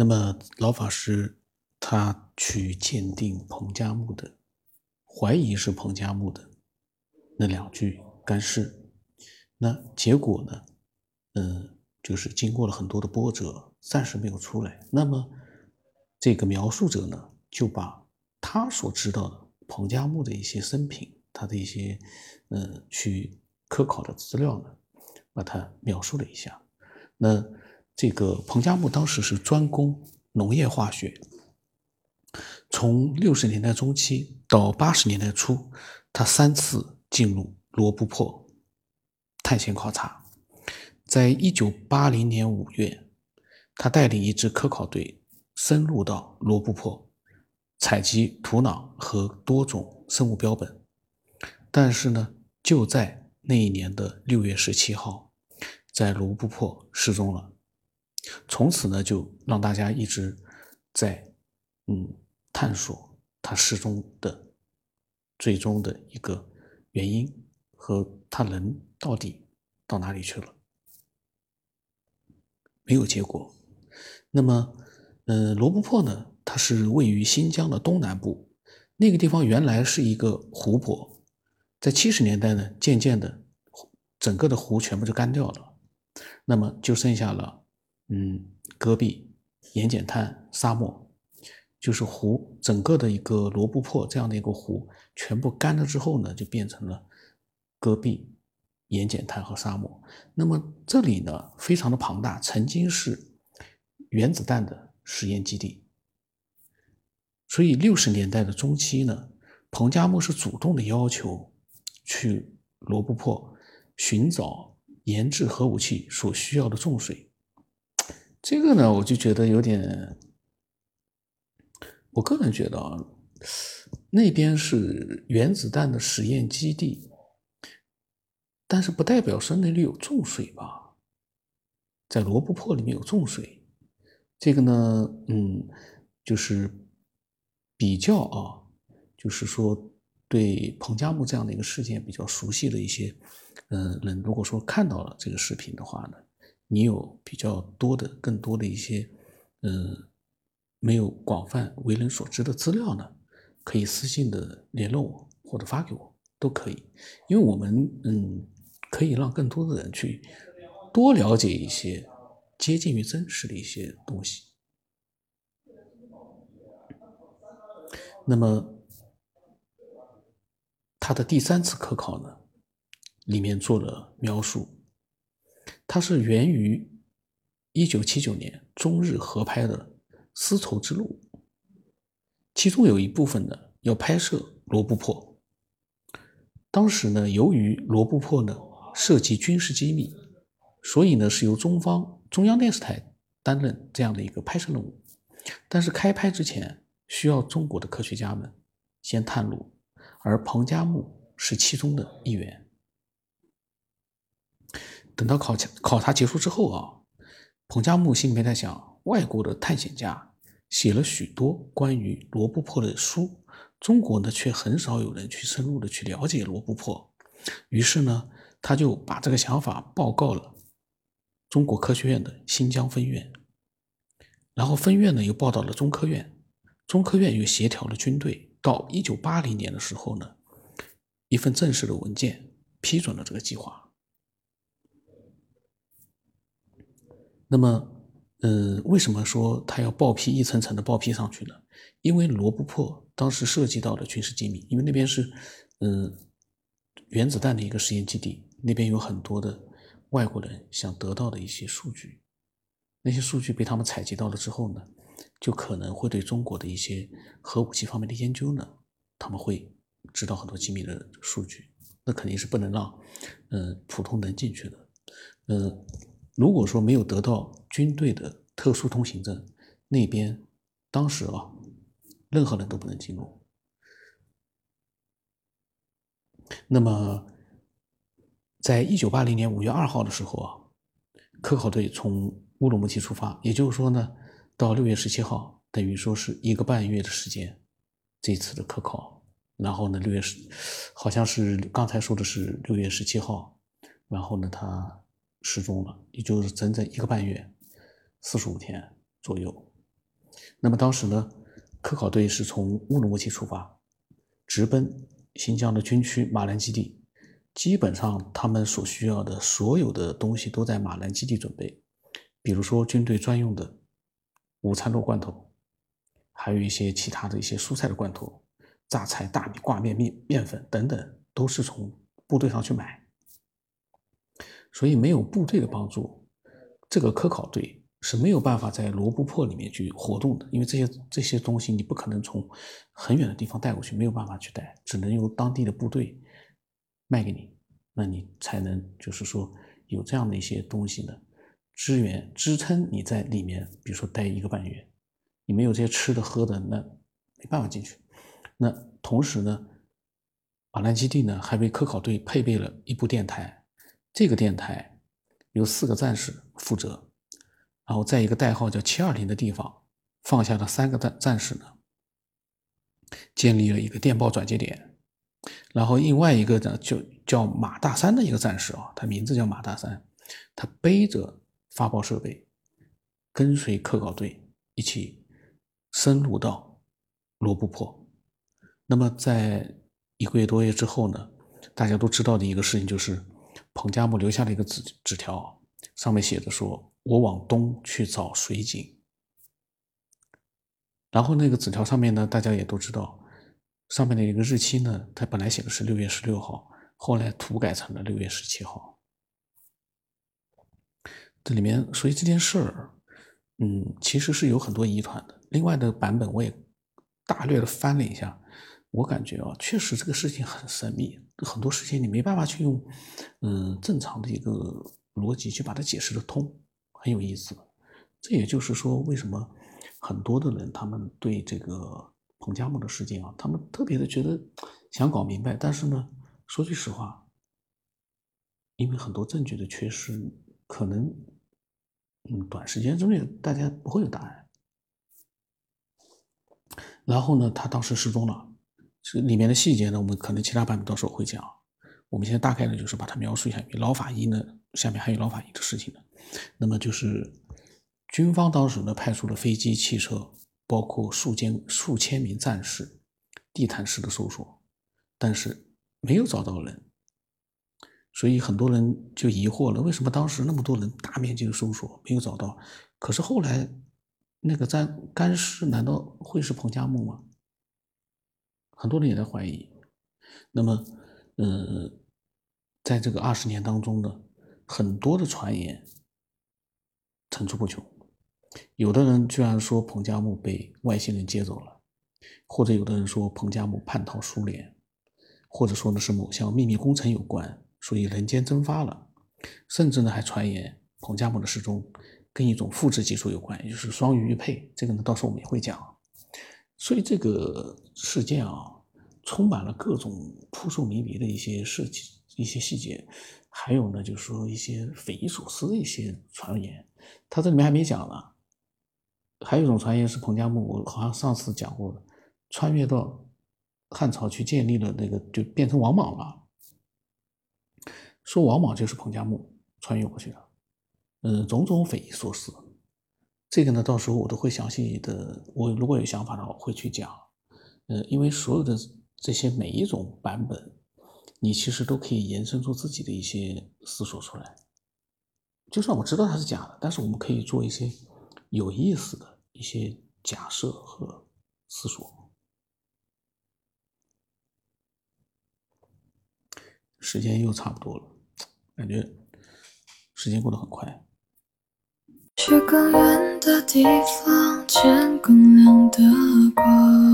那么老法师他去鉴定彭加木的，怀疑是彭加木的那两具干尸，那结果呢？嗯，就是经过了很多的波折，暂时没有出来。那么这个描述者呢，就把他所知道的彭加木的一些生平，他的一些嗯去科考的资料呢，把它描述了一下。那这个彭加木当时是专攻农业化学，从六十年代中期到八十年代初，他三次进入罗布泊探险考察。在一九八零年五月，他带领一支科考队深入到罗布泊，采集土壤和多种生物标本。但是呢，就在那一年的六月十七号，在罗布泊失踪了。从此呢，就让大家一直在嗯探索他失踪的最终的一个原因和他人到底到哪里去了，没有结果。那么，嗯，罗布泊呢，它是位于新疆的东南部，那个地方原来是一个湖泊，在七十年代呢，渐渐的整个的湖全部就干掉了，那么就剩下了。嗯，戈壁、盐碱滩、沙漠，就是湖整个的一个罗布泊这样的一个湖，全部干了之后呢，就变成了戈壁、盐碱滩和沙漠。那么这里呢，非常的庞大，曾经是原子弹的实验基地。所以六十年代的中期呢，彭加木是主动的要求去罗布泊寻找研制核武器所需要的重水。这个呢，我就觉得有点，我个人觉得啊，那边是原子弹的实验基地，但是不代表说那里有重水吧，在罗布泊里面有重水，这个呢，嗯，就是比较啊，就是说对彭加木这样的一个事件比较熟悉的一些，嗯人，如果说看到了这个视频的话呢。你有比较多的、更多的一些，嗯，没有广泛为人所知的资料呢，可以私信的联络我或者发给我都可以，因为我们嗯，可以让更多的人去多了解一些接近于真实的一些东西。那么，他的第三次科考呢，里面做了描述。它是源于一九七九年中日合拍的丝绸之路，其中有一部分呢要拍摄罗布泊。当时呢，由于罗布泊呢涉及军事机密，所以呢是由中方中央电视台担任这样的一个拍摄任务。但是开拍之前，需要中国的科学家们先探路，而彭加木是其中的一员。等到考察考察结束之后啊，彭加木心里面在想：外国的探险家写了许多关于罗布泊的书，中国呢却很少有人去深入的去了解罗布泊。于是呢，他就把这个想法报告了中国科学院的新疆分院，然后分院呢又报道了中科院，中科院又协调了军队。到一九八零年的时候呢，一份正式的文件批准了这个计划。那么，呃，为什么说他要报批一层层的报批上去呢？因为罗布泊当时涉及到了军事机密，因为那边是，嗯，原子弹的一个实验基地，那边有很多的外国人想得到的一些数据，那些数据被他们采集到了之后呢，就可能会对中国的一些核武器方面的研究呢，他们会知道很多机密的数据，那肯定是不能让，嗯，普通人进去的，嗯。如果说没有得到军队的特殊通行证，那边当时啊，任何人都不能进入。那么，在一九八零年五月二号的时候啊，科考队从乌鲁木齐出发，也就是说呢，到六月十七号，等于说是一个半月的时间，这次的科考。然后呢，六月十，好像是刚才说的是六月十七号，然后呢，他。失踪了，也就是整整一个半月，四十五天左右，那么当时呢，科考队是从乌鲁木齐出发，直奔新疆的军区马兰基地。基本上他们所需要的所有的东西都在马兰基地准备，比如说军队专用的午餐肉罐头，还有一些其他的一些蔬菜的罐头、榨菜、大米、挂面、面面粉等等，都是从部队上去买。所以没有部队的帮助，这个科考队是没有办法在罗布泊里面去活动的，因为这些这些东西你不可能从很远的地方带过去，没有办法去带，只能由当地的部队卖给你，那你才能就是说有这样的一些东西呢，支援支撑你在里面，比如说待一个半月，你没有这些吃的喝的，那没办法进去。那同时呢，马兰基地呢还为科考队配备了一部电台。这个电台由四个战士负责，然后在一个代号叫七二零的地方放下了三个战战士呢，建立了一个电报转接点，然后另外一个呢就叫马大三的一个战士啊，他名字叫马大三，他背着发报设备，跟随科考队一起深入到罗布泊。那么在一个月多月之后呢，大家都知道的一个事情就是。彭加木留下了一个纸纸条，上面写着说：“我往东去找水井。”然后那个纸条上面呢，大家也都知道，上面的一个日期呢，它本来写的是六月十六号，后来涂改成了六月十七号。这里面，所以这件事儿，嗯，其实是有很多疑团的。另外的版本我也大略的翻了一下。我感觉啊，确实这个事情很神秘，很多事情你没办法去用，嗯，正常的一个逻辑去把它解释得通，很有意思。这也就是说，为什么很多的人他们对这个彭加木的事件啊，他们特别的觉得想搞明白，但是呢，说句实话，因为很多证据的缺失，可能嗯，短时间之内大家不会有答案。然后呢，他当时失踪了。这里面的细节呢，我们可能其他版本到时候会讲。我们现在大概呢，就是把它描述一下。老法医呢，下面还有老法医的事情呢。那么就是军方当时呢，派出了飞机、汽车，包括数千数千名战士，地毯式的搜索，但是没有找到人。所以很多人就疑惑了：为什么当时那么多人大面积的搜索没有找到？可是后来那个干干尸难道会是彭加木吗？很多人也在怀疑，那么，呃，在这个二十年当中呢，很多的传言层出不穷，有的人居然说彭加木被外星人接走了，或者有的人说彭加木叛逃苏联，或者说呢是某项秘密工程有关，所以人间蒸发了，甚至呢还传言彭加木的失踪跟一种复制技术有关，也就是双鱼玉佩，这个呢到时候我们也会讲。所以这个事件啊，充满了各种扑朔迷离的一些事情、一些细节，还有呢，就是说一些匪夷所思的一些传言。他这里面还没讲呢，还有一种传言是彭加木，我好像上次讲过的，穿越到汉朝去建立了那个，就变成王莽了。说王莽就是彭加木穿越过去的，嗯，种种匪夷所思。这个呢，到时候我都会详细的。我如果有想法的话，会去讲。呃，因为所有的这些每一种版本，你其实都可以延伸出自己的一些思索出来。就算我知道它是假的，但是我们可以做一些有意思的一些假设和思索。时间又差不多了，感觉时间过得很快。去更远的地方，见更亮的光。